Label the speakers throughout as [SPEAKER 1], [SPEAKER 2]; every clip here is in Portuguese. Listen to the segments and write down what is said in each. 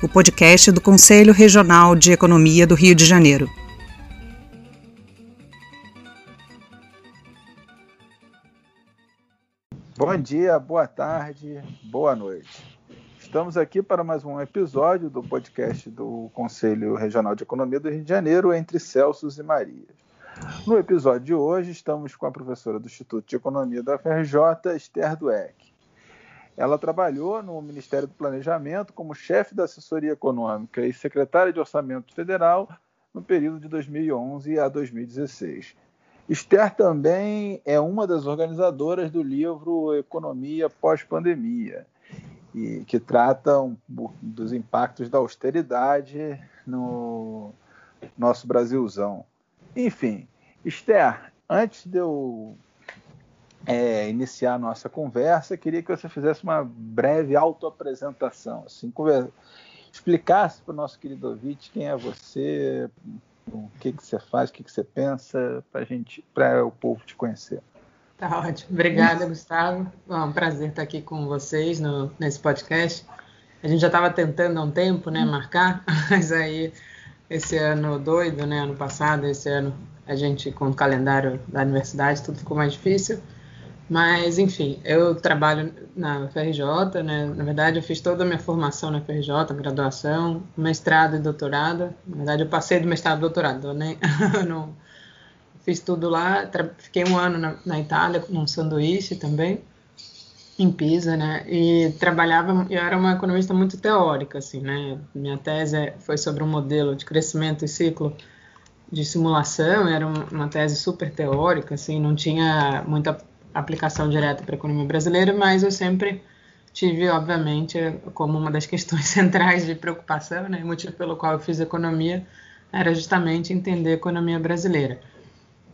[SPEAKER 1] o podcast do Conselho Regional de Economia do Rio de Janeiro.
[SPEAKER 2] Bom dia, boa tarde, boa noite. Estamos aqui para mais um episódio do podcast do Conselho Regional de Economia do Rio de Janeiro, entre Celsos e Marias. No episódio de hoje, estamos com a professora do Instituto de Economia da FRJ, Esther Dueck. Ela trabalhou no Ministério do Planejamento como chefe da assessoria econômica e secretária de Orçamento Federal no período de 2011 a 2016. Esther também é uma das organizadoras do livro Economia Pós-Pandemia, que trata dos impactos da austeridade no nosso Brasilzão. Enfim, Esther, antes de eu é, iniciar a nossa conversa, queria que você fizesse uma breve autoapresentação, assim, explicasse para o nosso querido ouvinte quem é você, o que, que você faz, o que, que você pensa, para gente, para o povo te conhecer.
[SPEAKER 3] Tá ótimo. Obrigada, Gustavo. é um prazer estar aqui com vocês no, nesse podcast. A gente já estava tentando há um tempo, né, marcar, mas aí esse ano doido, né, ano passado, esse ano a gente com o calendário da universidade tudo ficou mais difícil. Mas, enfim, eu trabalho na FRJ, né? Na verdade, eu fiz toda a minha formação na FRJ, graduação, mestrado e doutorado. Na verdade, eu passei do mestrado e doutorado, né? não, fiz tudo lá. Fiquei um ano na, na Itália, num sanduíche também, em Pisa, né? E trabalhava, eu era uma economista muito teórica, assim, né? Minha tese foi sobre um modelo de crescimento e ciclo de simulação, era uma tese super teórica, assim, não tinha muita aplicação direta para a economia brasileira, mas eu sempre tive, obviamente, como uma das questões centrais de preocupação, né, motivo pelo qual eu fiz economia era justamente entender a economia brasileira.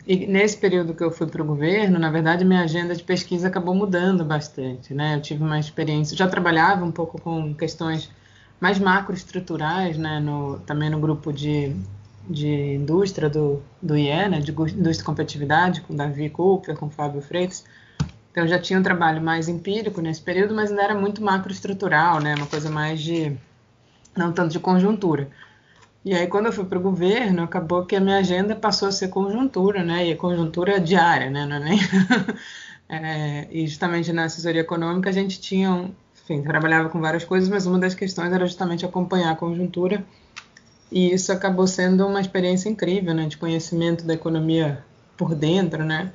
[SPEAKER 3] E nesse período que eu fui para o governo, na verdade, minha agenda de pesquisa acabou mudando bastante, né? Eu tive uma experiência, já trabalhava um pouco com questões mais macroestruturais, né? No, também no grupo de de indústria do, do IE, né, de indústria e competitividade, com Davi Cooper, com Fábio Freitas. Então já tinha um trabalho mais empírico nesse período, mas ainda era muito macroestrutural, né, uma coisa mais de não tanto de conjuntura. E aí quando eu fui para o governo, acabou que a minha agenda passou a ser conjuntura, né, e conjuntura diária, né, não é nem é, e justamente na assessoria econômica a gente tinha, enfim, trabalhava com várias coisas, mas uma das questões era justamente acompanhar a conjuntura e isso acabou sendo uma experiência incrível, né, de conhecimento da economia por dentro, né?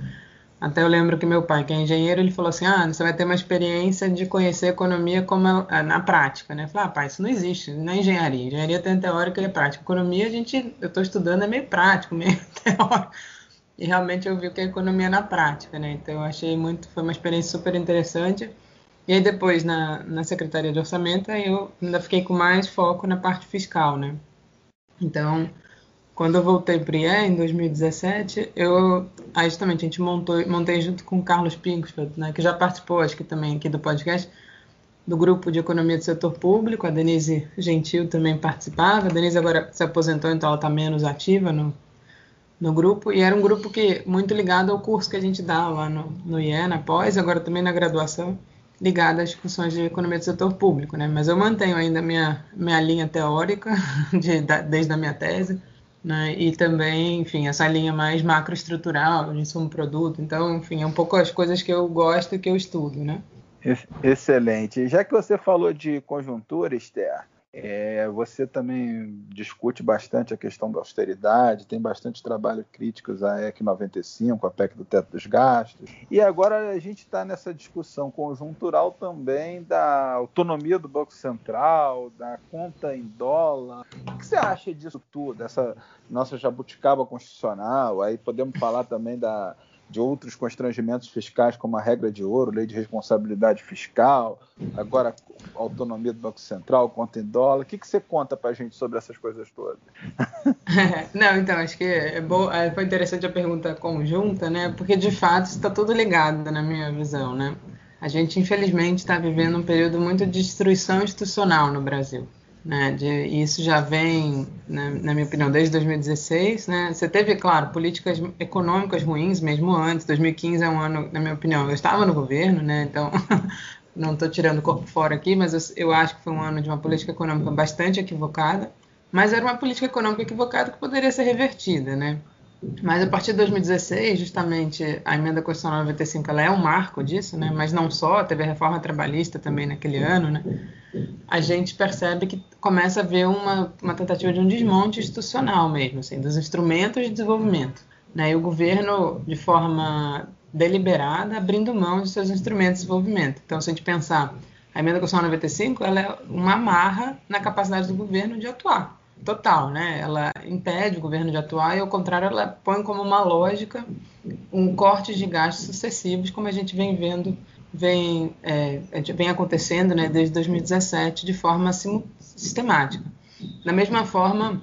[SPEAKER 3] Até eu lembro que meu pai, que é engenheiro, ele falou assim: "Ah, você vai ter uma experiência de conhecer a economia como na prática", né? Eu falei: "Ah, pai, isso não existe na é engenharia. Engenharia tem teórica e prática. Economia, a gente, eu estou estudando é meio prático, meio teórico". E realmente eu vi que a economia é na prática, né? Então eu achei muito, foi uma experiência super interessante. E aí depois na, na Secretaria de Orçamento, eu ainda fiquei com mais foco na parte fiscal, né? Então, quando eu voltei para o IE em 2017, eu aí justamente a gente montou, montei junto com o Carlos Pinksfeld, né, que já participou, acho que também aqui do podcast, do grupo de economia do setor público. A Denise Gentil também participava. A Denise agora se aposentou, então ela está menos ativa no, no grupo. E era um grupo que muito ligado ao curso que a gente dá lá no, no IE, na pós, agora também na graduação ligada às discussões de economia do setor público, né? Mas eu mantenho ainda minha minha linha teórica de, da, desde a minha tese, né? E também, enfim, essa linha mais macroestrutural de insumo produto. Então, enfim, é um pouco as coisas que eu gosto e que eu estudo, né?
[SPEAKER 2] Excelente. Já que você falou de conjuntura, Esther, é, você também discute bastante a questão da austeridade, tem bastante trabalho críticos à EC 95, a PEC do teto dos gastos. E agora a gente está nessa discussão conjuntural também da autonomia do Banco Central, da conta em dólar. O que você acha disso tudo, essa nossa jabuticaba constitucional? Aí podemos falar também da de outros constrangimentos fiscais, como a regra de ouro, lei de responsabilidade fiscal, agora autonomia do Banco Central, conta em dólar. O que, que você conta para a gente sobre essas coisas todas?
[SPEAKER 3] Não, então, acho que é bom, é, foi interessante a pergunta conjunta, né? Porque, de fato, está tudo ligado na minha visão, né? A gente, infelizmente, está vivendo um período muito de destruição institucional no Brasil. Né, de, isso já vem, né, na minha opinião, desde 2016. Né? Você teve, claro, políticas econômicas ruins mesmo antes. 2015 é um ano, na minha opinião, eu estava no governo, né, então não estou tirando o corpo fora aqui, mas eu, eu, acho que foi um ano de uma política econômica bastante equivocada. Mas era uma política econômica equivocada que poderia ser revertida, né? Mas a partir de 2016, justamente, a emenda constitucional 95 ela é um marco disso, né? Mas não só, teve a reforma trabalhista também naquele ano, né? A gente percebe que começa a haver uma, uma tentativa de um desmonte institucional mesmo, assim, dos instrumentos de desenvolvimento, né? E o governo, de forma deliberada, abrindo mão de seus instrumentos de desenvolvimento. Então, se a gente pensar, a emenda constitucional 95, ela é uma amarra na capacidade do governo de atuar total, né? Ela impede o governo de atuar e, ao contrário, ela põe como uma lógica um corte de gastos sucessivos, como a gente vem vendo, vem, é, vem acontecendo né, desde 2017 de forma sistemática. Da mesma forma,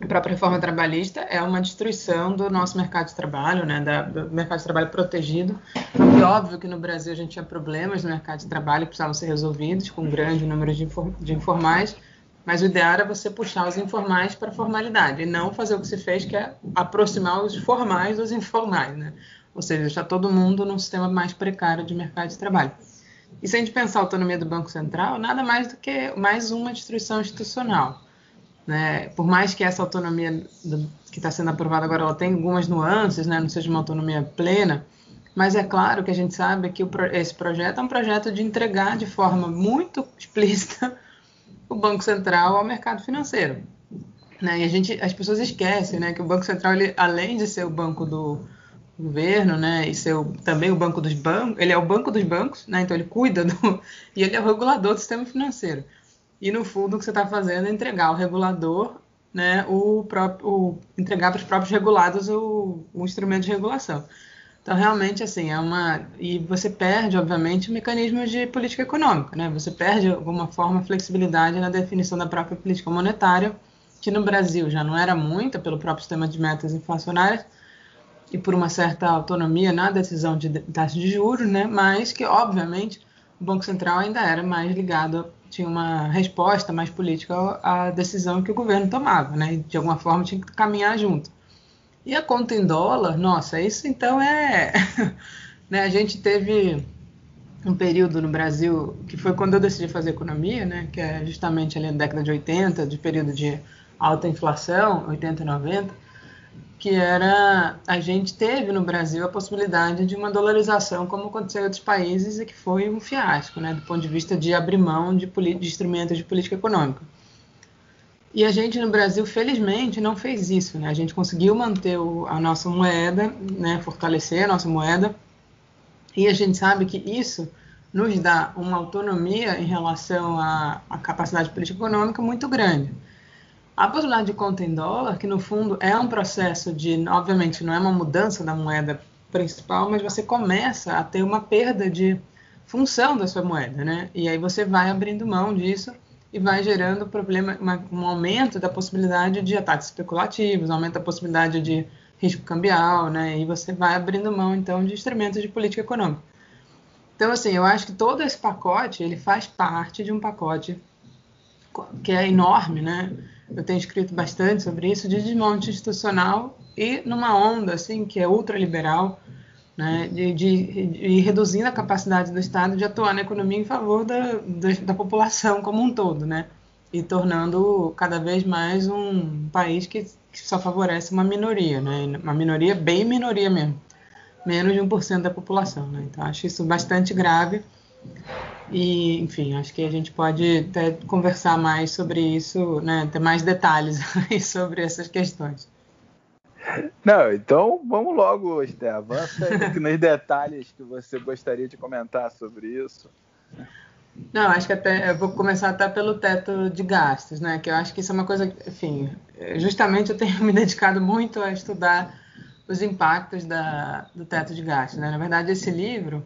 [SPEAKER 3] a própria reforma trabalhista é uma destruição do nosso mercado de trabalho, né, da, do mercado de trabalho protegido. É óbvio que no Brasil a gente tinha problemas no mercado de trabalho que precisavam ser resolvidos, com um grande número de, de informais, mas o ideal era você puxar os informais para a formalidade e não fazer o que se fez, que é aproximar os formais dos informais, né? Ou seja, deixar todo mundo num sistema mais precário de mercado de trabalho. E se a gente pensar a autonomia do Banco Central, nada mais do que mais uma destruição institucional. Né? Por mais que essa autonomia do, que está sendo aprovada agora ela tenha algumas nuances, né? não seja uma autonomia plena, mas é claro que a gente sabe que o, esse projeto é um projeto de entregar de forma muito explícita o Banco Central ao mercado financeiro. Né? E a gente, as pessoas esquecem né, que o Banco Central, ele, além de ser o banco do governo, né, e ser também o banco dos bancos, ele é o banco dos bancos, né, então ele cuida do, e ele é o regulador do sistema financeiro. E no fundo o que você está fazendo é entregar ao regulador, né, o próprio, o, entregar para os próprios regulados o, o instrumento de regulação. Então, realmente, assim, é uma. E você perde, obviamente, mecanismos de política econômica, né? Você perde, de alguma forma, flexibilidade na definição da própria política monetária, que no Brasil já não era muita, pelo próprio sistema de metas inflacionárias, e por uma certa autonomia na decisão de taxa de juros, né? Mas que, obviamente, o Banco Central ainda era mais ligado, tinha uma resposta mais política à decisão que o governo tomava, né? De alguma forma, tinha que caminhar junto. E a conta em dólar, nossa, isso então é. né, a gente teve um período no Brasil que foi quando eu decidi fazer economia, né, que é justamente ali na década de 80, de período de alta inflação, 80 e 90, que era a gente teve no Brasil a possibilidade de uma dolarização como aconteceu em outros países e que foi um fiasco, né, do ponto de vista de abrir mão de, de instrumentos de política econômica. E a gente no Brasil, felizmente, não fez isso. Né? A gente conseguiu manter o, a nossa moeda, né? fortalecer a nossa moeda, e a gente sabe que isso nos dá uma autonomia em relação à, à capacidade política econômica muito grande. A possibilidade de conta em dólar, que no fundo é um processo de, obviamente, não é uma mudança da moeda principal, mas você começa a ter uma perda de função da sua moeda, né? E aí você vai abrindo mão disso e vai gerando problema, um aumento da possibilidade de ataques especulativos, aumenta a possibilidade de risco cambial, né? E você vai abrindo mão então de instrumentos de política econômica. Então, assim, eu acho que todo esse pacote ele faz parte de um pacote que é enorme, né? Eu tenho escrito bastante sobre isso de desmonte institucional e numa onda assim que é ultraliberal, né, de, de, de, reduzindo a capacidade do Estado de atuar na economia em favor da, da, da, população como um todo, né, e tornando cada vez mais um país que, que só favorece uma minoria, né, uma minoria bem minoria mesmo, menos de 1% da população. Né, então, acho isso bastante grave e, enfim, acho que a gente pode até conversar mais sobre isso, né, ter mais detalhes sobre essas questões.
[SPEAKER 2] Não, então vamos logo, Esté, avança nos detalhes que você gostaria de comentar sobre isso.
[SPEAKER 3] Não, acho que até eu vou começar até pelo teto de gastos, né? Que eu acho que isso é uma coisa, enfim, justamente eu tenho me dedicado muito a estudar os impactos da, do teto de gastos. Né? Na verdade, esse livro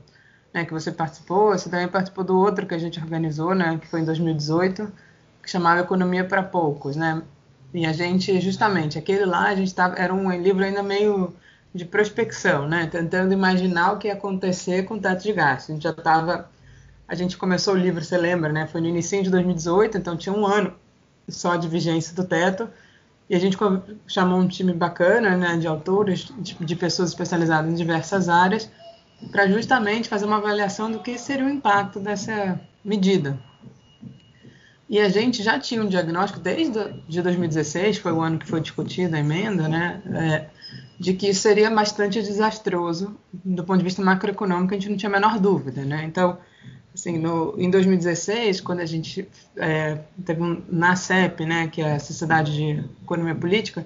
[SPEAKER 3] né, que você participou, você também participou do outro que a gente organizou, né, que foi em 2018, que chamava Economia para Poucos. Né? E a gente, justamente, aquele lá, a gente tava, era um livro ainda meio de prospecção, né? tentando imaginar o que ia acontecer com o teto de gastos. A gente já estava a gente começou o livro, você lembra, né? Foi no início de 2018, então tinha um ano só de vigência do teto. E a gente chamou um time bacana, né, de autores, de, de pessoas especializadas em diversas áreas, para justamente fazer uma avaliação do que seria o impacto dessa medida. E a gente já tinha um diagnóstico desde de 2016, foi o ano que foi discutida a emenda, né, é, de que seria bastante desastroso do ponto de vista macroeconômico, a gente não tinha a menor dúvida, né? Então, Assim, no, em 2016, quando a gente é, teve um, na CEP, né, que é a Sociedade de Economia Política,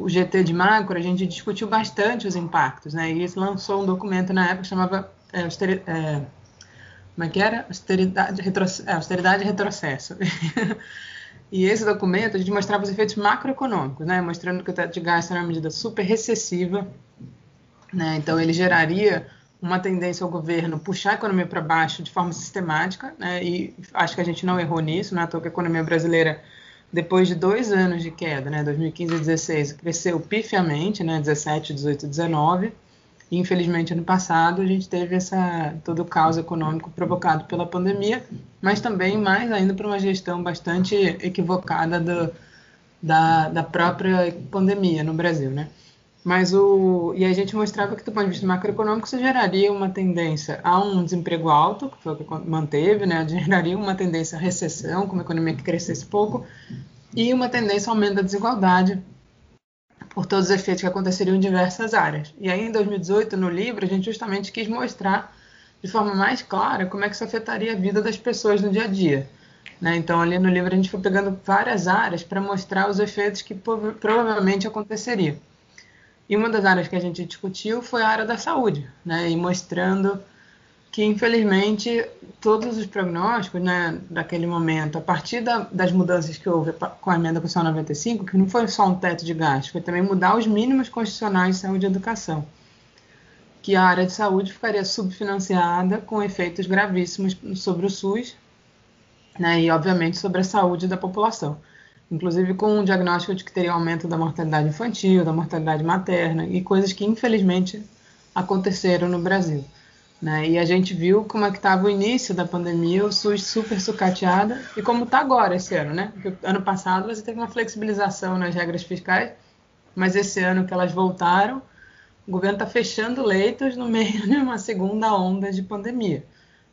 [SPEAKER 3] o GT de macro, a gente discutiu bastante os impactos, né, e isso lançou um documento na época que chamava é, austeri, é, como é que era? Austeridade, retrocesso, é, austeridade e retrocesso. e esse documento a gente mostrava os efeitos macroeconômicos, né, mostrando que o teto de gasto era uma medida super recessiva, né, então ele geraria uma tendência ao governo puxar a economia para baixo de forma sistemática, né? e acho que a gente não errou nisso, não é à que a economia brasileira, depois de dois anos de queda, né, 2015 e 2016, cresceu pifiamente, né, 17, 18, 19, e infelizmente ano passado a gente teve essa todo o caos econômico provocado pela pandemia, mas também mais ainda por uma gestão bastante equivocada do, da, da própria pandemia no Brasil, né? Mas o. E a gente mostrava que, do ponto de vista macroeconômico, isso geraria uma tendência a um desemprego alto, que foi o que manteve, né? Geraria uma tendência à recessão, com uma economia que crescesse pouco, e uma tendência ao aumento da desigualdade, por todos os efeitos que aconteceriam em diversas áreas. E aí, em 2018, no livro, a gente justamente quis mostrar de forma mais clara como é que isso afetaria a vida das pessoas no dia a dia. Né? Então, ali no livro, a gente foi pegando várias áreas para mostrar os efeitos que provavelmente aconteceriam. E uma das áreas que a gente discutiu foi a área da saúde, né? E mostrando que, infelizmente, todos os prognósticos, né, daquele momento, a partir da, das mudanças que houve com a emenda constitucional 95, que não foi só um teto de gastos, foi também mudar os mínimos constitucionais de saúde e educação, que a área de saúde ficaria subfinanciada com efeitos gravíssimos sobre o SUS, né, e, obviamente, sobre a saúde da população inclusive com um diagnóstico de que teria aumento da mortalidade infantil, da mortalidade materna e coisas que infelizmente aconteceram no Brasil. Né? E a gente viu como é que estava o início da pandemia, o SUS super sucateada e como está agora esse ano, né? Porque ano passado você teve uma flexibilização nas regras fiscais, mas esse ano que elas voltaram, o governo está fechando leitos no meio de uma segunda onda de pandemia.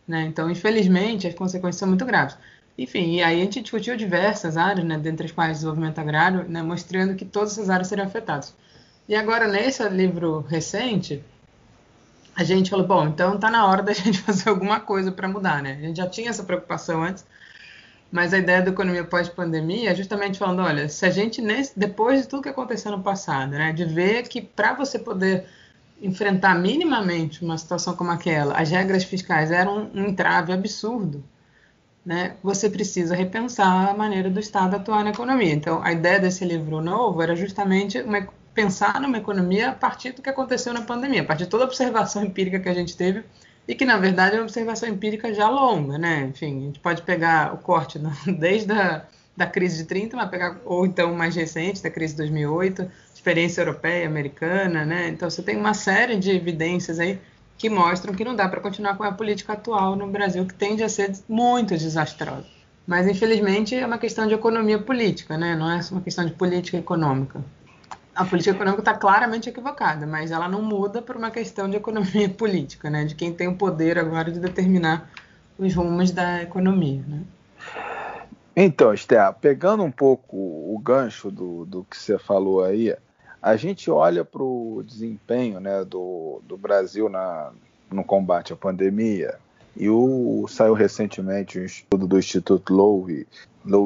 [SPEAKER 3] Né? Então, infelizmente, as consequências são muito graves. Enfim, e aí a gente discutiu diversas áreas, né, dentre as quais desenvolvimento agrário, né, mostrando que todas essas áreas seriam afetadas. E agora, nesse livro recente, a gente falou, bom, então está na hora da gente fazer alguma coisa para mudar, né? A gente já tinha essa preocupação antes, mas a ideia da economia pós-pandemia é justamente falando, olha, se a gente, nesse, depois de tudo que aconteceu no passado, né, de ver que para você poder enfrentar minimamente uma situação como aquela, as regras fiscais eram um entrave absurdo, né, você precisa repensar a maneira do Estado atuar na economia. Então, a ideia desse livro novo era justamente uma, pensar numa economia a partir do que aconteceu na pandemia, a partir de toda a observação empírica que a gente teve e que, na verdade, é uma observação empírica já longa, né? Enfim, a gente pode pegar o corte desde a da crise de 30, mas pegar, ou então mais recente, da crise de 2008, experiência europeia, americana, né? Então, você tem uma série de evidências aí que mostram que não dá para continuar com a política atual no Brasil, que tende a ser muito desastrosa. Mas, infelizmente, é uma questão de economia política, né? não é uma questão de política econômica. A política econômica está claramente equivocada, mas ela não muda por uma questão de economia política, né? de quem tem o poder agora de determinar os rumos da economia. Né?
[SPEAKER 2] Então, Esther, pegando um pouco o gancho do, do que você falou aí, a gente olha para o desempenho né, do, do Brasil na, no combate à pandemia, e o, saiu recentemente um estudo do Instituto Lowy,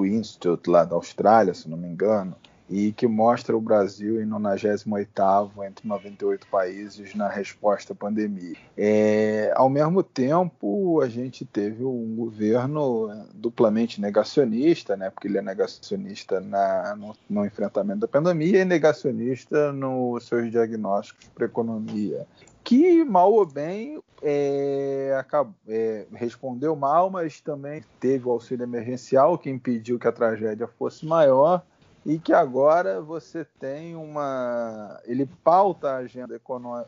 [SPEAKER 2] Institute, lá da Austrália, se não me engano, e que mostra o Brasil em 98º entre 98 países na resposta à pandemia. É, ao mesmo tempo, a gente teve um governo duplamente negacionista, né, porque ele é negacionista na, no, no enfrentamento da pandemia e negacionista nos seus diagnósticos para a economia que mal ou bem é, acabou, é, respondeu mal, mas também teve o auxílio emergencial que impediu que a tragédia fosse maior e que agora você tem uma. Ele pauta a agenda,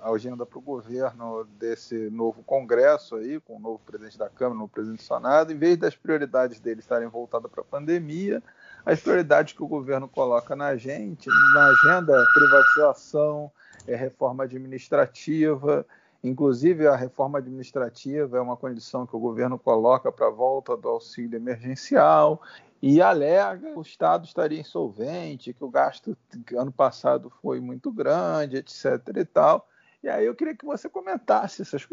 [SPEAKER 2] a agenda para o governo desse novo Congresso aí, com o novo presidente da Câmara, o novo presidente do Senado, em vez das prioridades dele estarem voltadas para a pandemia, as prioridades que o governo coloca na gente, na agenda, privatização, é reforma administrativa. Inclusive, a reforma administrativa é uma condição que o governo coloca para a volta do auxílio emergencial e alega que o Estado estaria insolvente, que o gasto ano passado foi muito grande, etc. e tal. E aí eu queria que você comentasse essas,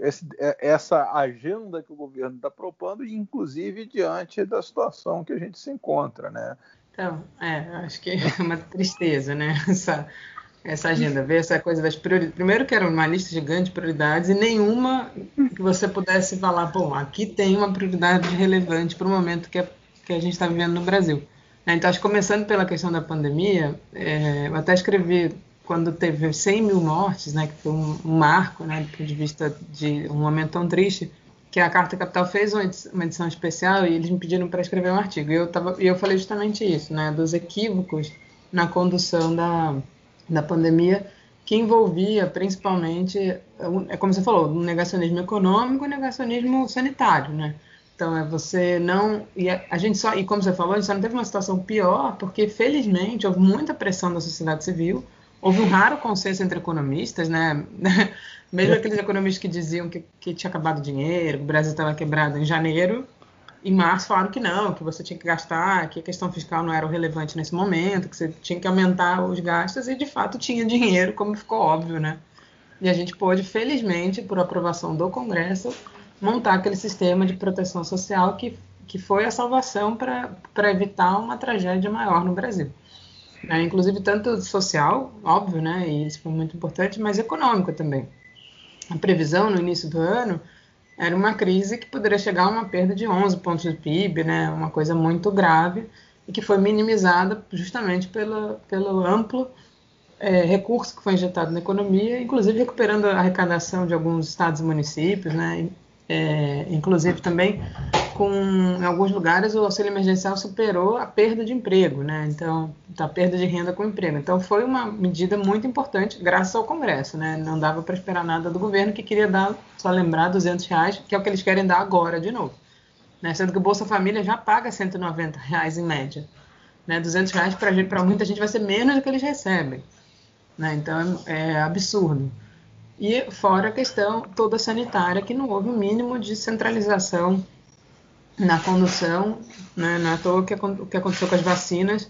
[SPEAKER 2] essa agenda que o governo está propondo, inclusive diante da situação que a gente se encontra, né?
[SPEAKER 3] Então, é, acho que é uma tristeza, né? Essa, essa agenda, ver essa coisa das prioridades. Primeiro que era uma lista gigante de prioridades e nenhuma que você pudesse falar, bom, aqui tem uma prioridade relevante para o momento que a, que a gente está vivendo no Brasil. Né? Então, acho que começando pela questão da pandemia, é, eu até escrevi quando teve 100 mil mortes, né, que foi um, marco, né, do ponto de vista de um momento tão triste, que a Carta Capital fez uma edição especial e eles me pediram para escrever um artigo. E eu, tava, eu falei justamente isso, né, dos equívocos na condução da, da pandemia, que envolvia principalmente, é como você falou, um negacionismo econômico e negacionismo sanitário, né? Então é você não e a, gente só e como você falou, a gente só não teve uma situação pior porque felizmente houve muita pressão da sociedade civil, houve um raro consenso entre economistas, né? Mesmo aqueles economistas que diziam que, que tinha acabado o dinheiro, que o Brasil estava quebrado em janeiro, em março falaram que não, que você tinha que gastar, que a questão fiscal não era relevante nesse momento, que você tinha que aumentar os gastos, e de fato tinha dinheiro, como ficou óbvio, né? E a gente pôde, felizmente, por aprovação do Congresso, montar aquele sistema de proteção social que, que foi a salvação para evitar uma tragédia maior no Brasil. É, inclusive, tanto social, óbvio, né? E isso foi muito importante, mas econômico também. A previsão no início do ano era uma crise que poderia chegar a uma perda de 11 pontos de PIB, né, uma coisa muito grave, e que foi minimizada justamente pela, pelo amplo é, recurso que foi injetado na economia, inclusive recuperando a arrecadação de alguns estados e municípios, né, é, inclusive também com em alguns lugares o auxílio emergencial superou a perda de emprego, né? Então, a perda de renda com emprego. Então, foi uma medida muito importante, graças ao Congresso, né? Não dava para esperar nada do governo que queria dar, só lembrar, 200 reais, que é o que eles querem dar agora de novo. Né? Sendo que o Bolsa Família já paga 190 reais em média. Né? 200 reais para muita gente vai ser menos do que eles recebem. Né? Então, é, é absurdo. E fora a questão toda sanitária, que não houve o mínimo de centralização na condução, né, não é toa que, o que aconteceu com as vacinas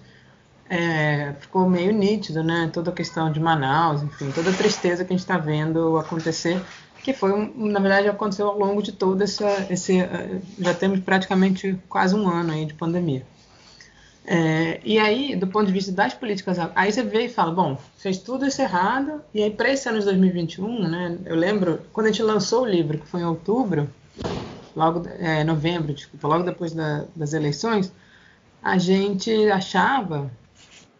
[SPEAKER 3] é, ficou meio nítido, né, toda a questão de Manaus, enfim, toda a tristeza que a gente está vendo acontecer, que foi, na verdade, aconteceu ao longo de todo essa, esse, eh, já temos praticamente quase um ano aí de pandemia. É, e aí, do ponto de vista das políticas, aí você vê e fala, bom, fez tudo isso errado, e aí para esse ano de 2021, né, eu lembro, quando a gente lançou o livro, que foi em outubro, logo é, novembro, desculpa, logo depois da, das eleições, a gente achava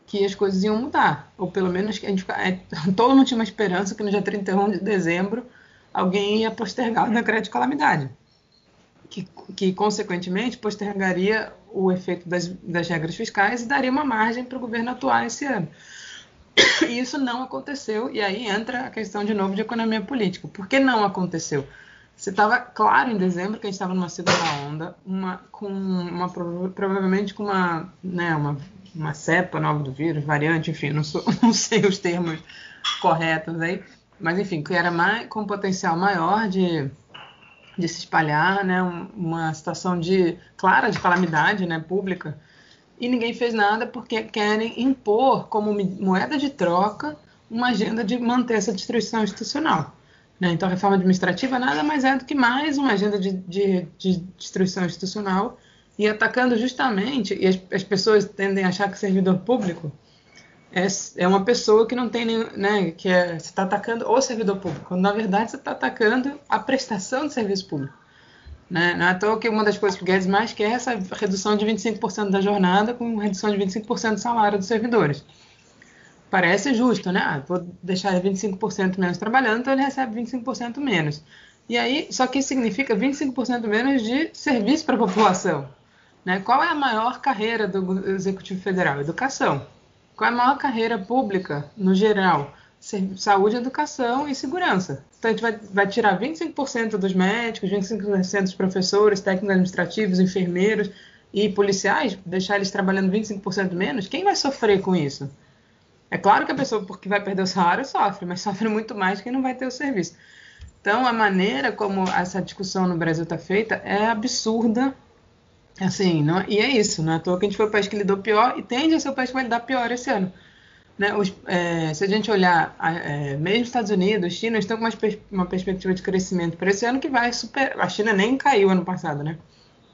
[SPEAKER 3] que as coisas iam mudar, ou pelo menos que a gente é, todo mundo tinha uma esperança que no dia 31 de dezembro alguém ia postergar o decreto de calamidade, que, que consequentemente postergaria o efeito das, das regras fiscais e daria uma margem para o governo atuar esse ano. E isso não aconteceu, e aí entra a questão de novo de economia política. Por que não aconteceu? Você estava claro em dezembro que a gente estava numa segunda onda, uma, com uma, provavelmente com uma, né, uma, uma cepa nova do vírus, variante, enfim, não, sou, não sei os termos corretos aí, mas enfim, que era mais, com potencial maior de, de se espalhar, né, uma situação de clara de calamidade né, pública, e ninguém fez nada porque querem impor como moeda de troca uma agenda de manter essa destruição institucional. Né? Então, a reforma administrativa nada mais é do que mais uma agenda de, de, de destruição institucional e atacando justamente, e as, as, pessoas tendem a achar que servidor público é, é uma pessoa que não tem nenhum, né, que é, você está atacando o servidor público, quando na verdade você está atacando a prestação de serviço público. Né? Não é à toa que uma das coisas que o Guedes mais quer é essa redução de 25% da jornada com redução de 25% do salário dos servidores. Parece justo, né? Ah, vou deixar ele 25% menos trabalhando, então ele recebe 25% menos. E aí, só que isso significa 25% menos de serviço para a população. Né? Qual é a maior carreira do Executivo Federal? Educação. Qual é a maior carreira pública, no geral? Saúde, educação e segurança. Então, a gente vai, vai tirar 25% dos médicos, 25% dos professores, técnicos administrativos, enfermeiros e policiais, deixar eles trabalhando 25% menos. Quem vai sofrer com isso? É claro que a pessoa, porque vai perder o salário, sofre, mas sofre muito mais quem não vai ter o serviço. Então, a maneira como essa discussão no Brasil está feita é absurda Assim, não, e é isso, não é à toa que a gente foi o país que lidou pior e tende a ser o país que vai lidar pior esse ano. Né? Os, é, se a gente olhar, é, mesmo Estados Unidos, China, estão com uma, uma perspectiva de crescimento para esse ano que vai super. A China nem caiu ano passado, né?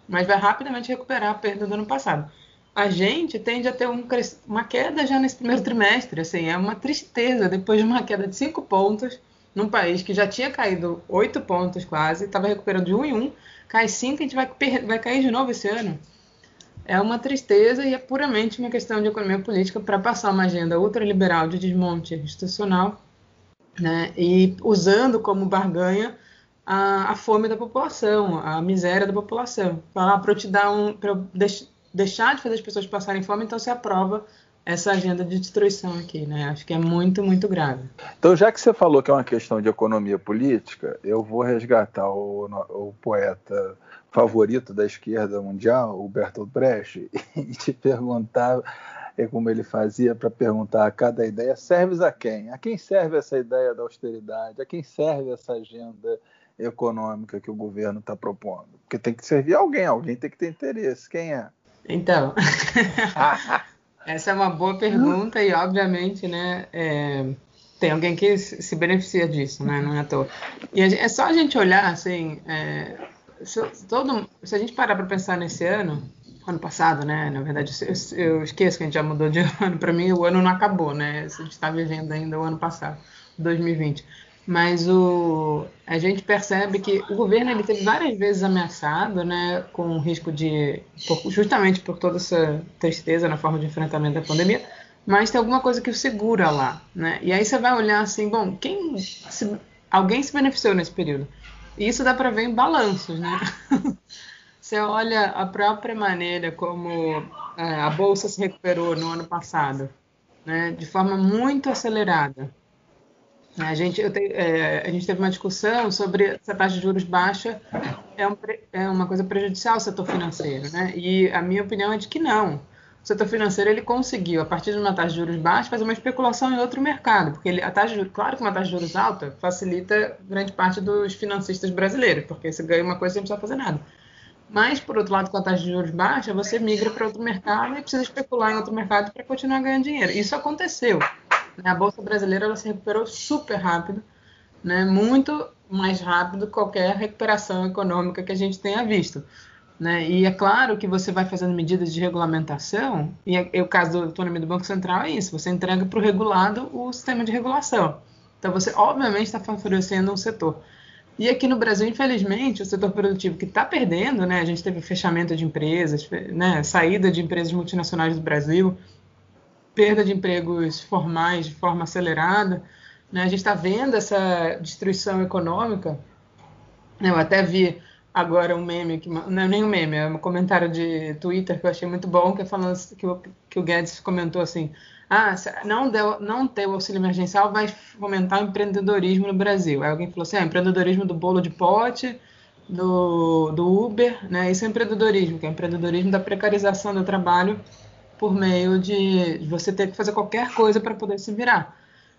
[SPEAKER 3] Mas vai rapidamente recuperar a perda do ano passado. A gente tende a ter um, uma queda já nesse primeiro trimestre, assim, é uma tristeza depois de uma queda de cinco pontos num país que já tinha caído oito pontos quase, estava recuperando de um em um cai 5, a gente vai, vai cair de novo esse ano. É uma tristeza e é puramente uma questão de economia política para passar uma agenda ultraliberal de desmonte institucional né, e usando como barganha a, a, fome da população, a miséria da população. Falar para eu te dar um. deixar de fazer as pessoas passarem fome, então você aprova essa agenda de destruição aqui, né? Acho que é muito, muito grave.
[SPEAKER 2] Então, já que você falou que é uma questão de economia política, eu vou resgatar o, o poeta favorito da esquerda mundial, o Bertolt Brecht, e te perguntar é como ele fazia para perguntar a cada ideia serve a quem? A quem serve essa ideia da austeridade? A quem serve essa agenda econômica que o governo está propondo? Porque tem que servir alguém, alguém tem que ter interesse. Quem é?
[SPEAKER 3] Então, Essa é uma boa pergunta e, obviamente, né, é, tem alguém que se beneficia disso, né, não é à toa. E é só a gente olhar, assim, é, se, todo, se a gente parar para pensar nesse ano, ano passado, né, na verdade, eu, eu, esqueço que a gente já mudou de ano, para mim o ano não acabou, né, a gente está vivendo ainda o ano passado, 2020 mas o, a gente percebe que o governo ele teve várias vezes ameaçado, né, com o risco de, por, justamente por toda essa tristeza na forma de enfrentamento da pandemia, mas tem alguma coisa que o segura lá, né? E aí você vai olhar assim, bom, quem se, alguém se beneficiou nesse período? E isso dá para ver em balanços, né? você olha a própria maneira como é, a bolsa se recuperou no ano passado, né, de forma muito acelerada. A gente, te, é, a gente teve uma discussão sobre se a taxa de juros baixa é, um, é, uma coisa prejudicial ao setor financeiro, né? E a minha opinião é de que não. O setor financeiro ele conseguiu, a partir de uma taxa de juros baixa, fazer uma especulação em outro mercado, porque ele, a taxa de claro que uma taxa de juros alta facilita grande parte dos financistas brasileiros, porque você ganha uma coisa sem precisar fazer nada. Mas, por outro lado, com a taxa de juros baixa, você migra para outro mercado e precisa especular em outro mercado para continuar ganhando dinheiro. Isso aconteceu. A Bolsa Brasileira ela se recuperou super rápido, né? muito mais rápido que qualquer recuperação econômica que a gente tenha visto. Né? E é claro que você vai fazendo medidas de regulamentação, e é, o caso do autonomia do Banco Central é isso, você entrega para o regulado o sistema de regulação. Então você obviamente está favorecendo um setor. E aqui no Brasil, infelizmente, o setor produtivo que está perdendo, né? A gente teve fechamento de empresas, né? saída de empresas multinacionais do Brasil, perda de empregos formais de forma acelerada. Né? A gente está vendo essa destruição econômica. Eu até vi agora um meme, que, não é nem um meme, é um comentário de Twitter que eu achei muito bom, que é falando que o, que o Guedes comentou assim, ah, não, deu, não ter o auxílio emergencial vai fomentar o empreendedorismo no Brasil. Aí alguém falou assim, ah, empreendedorismo do bolo de pote, do, do Uber, né? Isso é empreendedorismo, que é empreendedorismo da precarização do trabalho por meio de você ter que fazer qualquer coisa para poder se virar.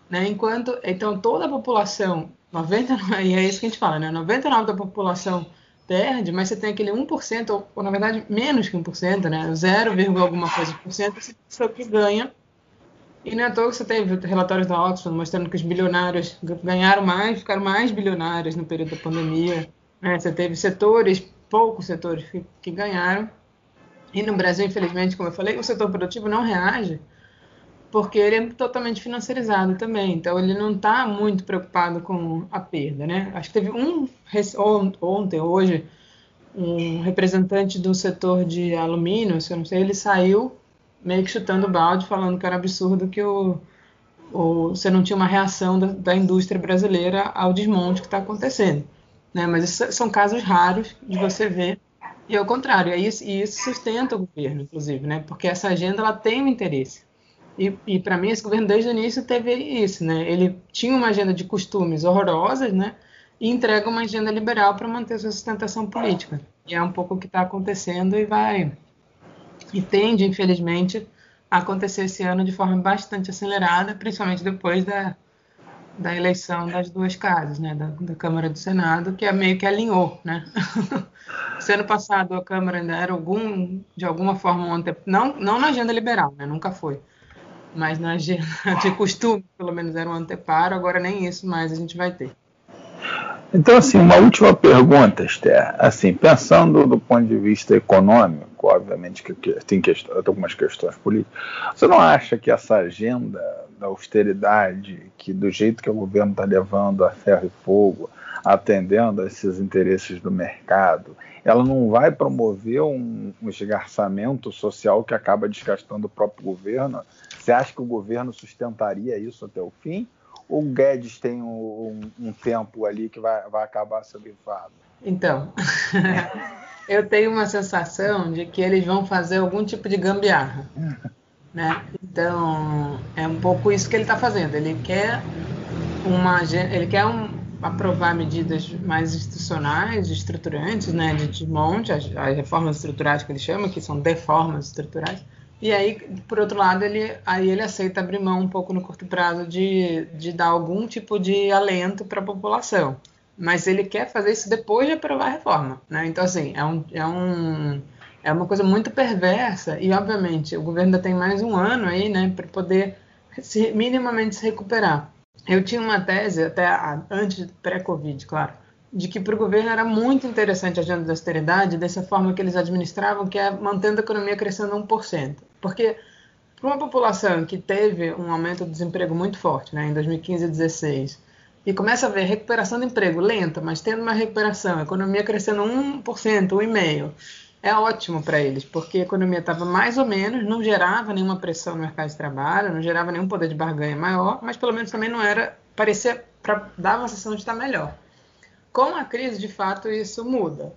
[SPEAKER 3] Né? Enquanto, então, toda a população, 99, e é isso que a gente fala, né? 99% da população perde, mas você tem aquele 1%, ou, ou na verdade menos que 1%, né? 0, alguma coisa por cento, essa que ganha. E não é à toa que você teve relatórios da Oxford mostrando que os bilionários ganharam mais, ficaram mais bilionários no período da pandemia. Né? Você teve setores, poucos setores que, que ganharam, e no Brasil, infelizmente, como eu falei, o setor produtivo não reage porque ele é totalmente financiarizado também, então ele não está muito preocupado com a perda, né? Acho que teve um ontem, hoje, um representante do setor de alumínio, se eu não sei, ele saiu meio que chutando o balde, falando que era absurdo que o, o você não tinha uma reação da, da indústria brasileira ao desmonte que está acontecendo, né? Mas isso, são casos raros de você ver e ao contrário, e isso, e isso sustenta o governo, inclusive, né? Porque essa agenda ela tem um interesse e, e para mim, esse governo, desde o início, teve isso, né? Ele tinha uma agenda de costumes horrorosas, né? E entrega uma agenda liberal para manter sua sustentação política. E é um pouco o que está acontecendo e vai. E tende, infelizmente, a acontecer esse ano de forma bastante acelerada, principalmente depois da, da eleição das duas casas, né? Da, da Câmara e do Senado, que é meio que alinhou, né? Se ano passado a Câmara ainda era algum, de alguma forma, um não, não na agenda liberal, né? Nunca foi mas na de costume, pelo menos era um anteparo, agora nem isso mais a gente vai ter.
[SPEAKER 2] Então, assim, uma última pergunta, Esther. Assim, pensando do ponto de vista econômico, obviamente que tem questão, algumas questões políticas, você não acha que essa agenda da austeridade, que do jeito que o governo está levando a ferro e fogo, atendendo a esses interesses do mercado, ela não vai promover um, um esgarçamento social que acaba desgastando o próprio governo você acha que o governo sustentaria isso até o fim? Ou o Guedes tem um, um tempo ali que vai, vai acabar sobrevoado?
[SPEAKER 3] Então, eu tenho uma sensação de que eles vão fazer algum tipo de gambiarra. Né? Então, é um pouco isso que ele está fazendo. Ele quer uma, ele quer um, aprovar medidas mais institucionais, estruturantes, né, de desmonte, as, as reformas estruturais que ele chama, que são deformas estruturais, e aí, por outro lado, ele, aí ele aceita abrir mão um pouco no curto prazo de, de dar algum tipo de alento para a população. Mas ele quer fazer isso depois de aprovar a reforma. Né? Então, assim, é, um, é, um, é uma coisa muito perversa e, obviamente, o governo ainda tem mais um ano aí né, para poder se, minimamente se recuperar. Eu tinha uma tese, até antes, pré-Covid, claro, de que para o governo era muito interessante a agenda da austeridade, dessa forma que eles administravam, que é mantendo a economia crescendo 1%. Porque para uma população que teve um aumento do desemprego muito forte né, em 2015 e 2016, e começa a ver recuperação do emprego lenta, mas tendo uma recuperação, a economia crescendo 1%, 1,5%, é ótimo para eles, porque a economia estava mais ou menos, não gerava nenhuma pressão no mercado de trabalho, não gerava nenhum poder de barganha maior, mas pelo menos também não era, parecia, para dar uma sensação de estar melhor. Com a crise, de fato, isso muda.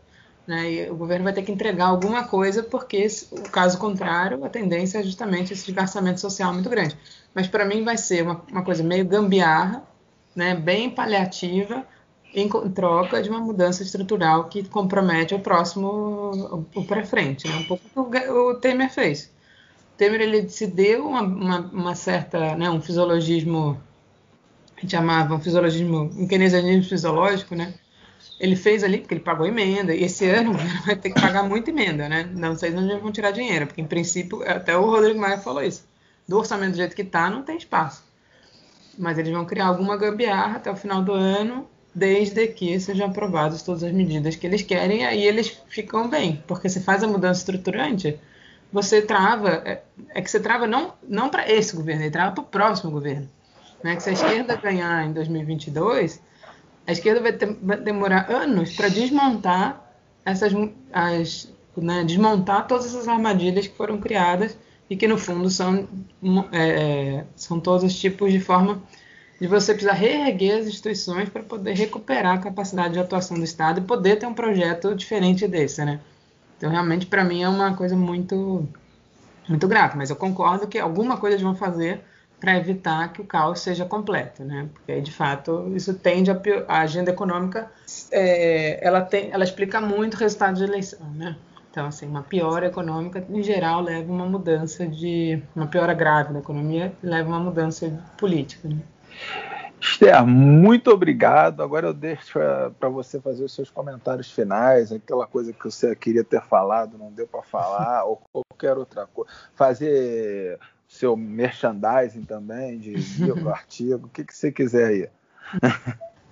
[SPEAKER 3] Né? E o governo vai ter que entregar alguma coisa, porque, o caso contrário, a tendência é justamente esse desgastamento social muito grande. Mas para mim vai ser uma, uma, coisa meio gambiarra, né? bem paliativa, em troca de uma mudança estrutural que compromete o próximo, o para frente. Né? Um pouco o que o Temer fez. O Temer ele se deu uma, uma, uma certa, né, um fisiologismo, a gente chamava um fisiologismo, um keynesianismo fisiológico, né? ele fez ali, porque ele pagou emenda, e esse ano vai ter que pagar muita emenda, né? Não sei de onde vão tirar dinheiro, porque em princípio, até o Rodrigo Maia falou isso. Do orçamento do jeito que está, não tem espaço. Mas eles vão criar alguma gambiarra até o final do ano, desde que sejam aprovadas todas as medidas que eles querem, aí eles ficam bem. Porque se faz a mudança estruturante, você trava, é, é que você trava não, não para esse governo, ele trava para o próximo governo. Né? Que se a esquerda ganhar em 2022 a esquerda vai, ter, vai demorar anos para desmontar essas as, né, desmontar todas essas armadilhas que foram criadas e que no fundo são é, são todos os tipos de forma de você precisar reerguer as instituições para poder recuperar a capacidade de atuação do Estado e poder ter um projeto diferente desse, né? Então realmente para mim é uma coisa muito muito grata, mas eu concordo que alguma coisa eles vão fazer para evitar que o caos seja completo, né? Porque de fato isso tende a, a agenda econômica, é, ela tem, ela explica muito o resultado de eleição, né? Então assim, uma piora econômica em geral leva uma mudança de uma piora grave da economia leva uma mudança política. Né?
[SPEAKER 2] Esther, muito obrigado. Agora eu deixo para você fazer os seus comentários finais, aquela coisa que você queria ter falado, não deu para falar, ou qualquer outra coisa. Fazer seu merchandising também, de livro, artigo, o que, que você quiser aí.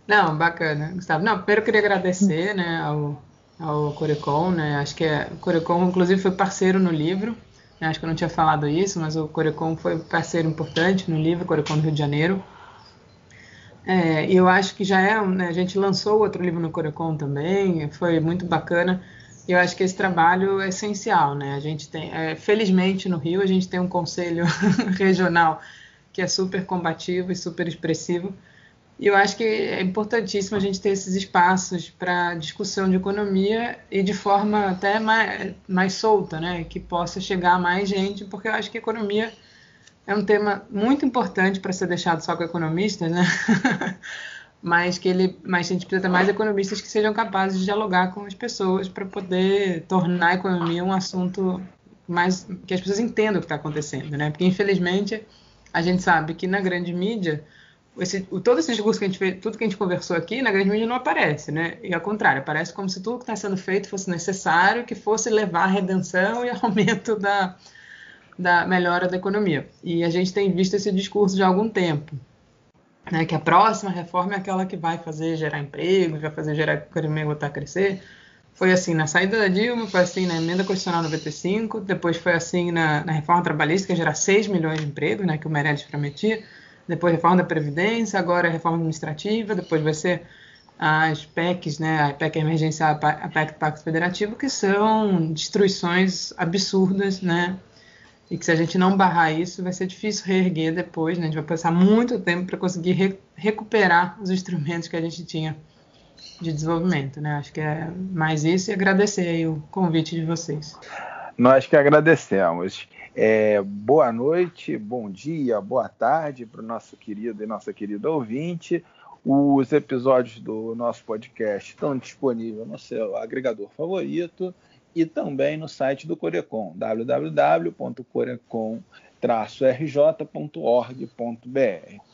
[SPEAKER 3] Não, bacana, Gustavo. Não, primeiro eu queria agradecer né, ao, ao Corecon, né? Acho que é, o Corecon, inclusive, foi parceiro no livro. Eu acho que eu não tinha falado isso, mas o Corecon foi parceiro importante no livro Corecon do Rio de Janeiro. É, eu acho que já é, né, a gente lançou outro livro no Corecon também, foi muito bacana. Eu acho que esse trabalho é essencial, né? A gente tem, é, felizmente no Rio a gente tem um conselho regional que é super combativo e super expressivo. E eu acho que é importantíssimo a gente ter esses espaços para discussão de economia e de forma até mais, mais solta, né? Que possa chegar a mais gente, porque eu acho que economia é um tema muito importante para ser deixado só com economistas, né? mas que ele, mas a gente precisa mais economistas que sejam capazes de dialogar com as pessoas para poder tornar a economia um assunto mais que as pessoas entendam o que está acontecendo, né? Porque infelizmente a gente sabe que na grande mídia esse, todo esse discurso que a gente fez, tudo que a gente conversou aqui, na grande mídia não aparece, né? E ao contrário, parece como se tudo que está sendo feito fosse necessário, que fosse levar à redenção e aumento da, da melhora da economia. E a gente tem visto esse discurso de algum tempo, né? Que a próxima reforma é aquela que vai fazer gerar emprego, vai fazer gerar a economia voltar a crescer. Foi assim na saída da Dilma, foi assim na emenda constitucional 95, depois foi assim na, na reforma trabalhista, que gerar 6 milhões de empregos, né? Que o Meirelles prometia depois reforma da Previdência, agora a reforma administrativa, depois vai ser as PECs, né, a PEC emergencial, a PEC do Pacto Federativo, que são destruições absurdas, né, e que se a gente não barrar isso, vai ser difícil reerguer depois, né, a gente vai passar muito tempo para conseguir re recuperar os instrumentos que a gente tinha de desenvolvimento, né, acho que é mais isso e agradecer o convite de vocês.
[SPEAKER 2] Nós que agradecemos. É, boa noite, bom dia, boa tarde para o nosso querido e nossa querida ouvinte. Os episódios do nosso podcast estão disponíveis no seu agregador favorito e também no site do Corecon, www.corecon-rj.org.br.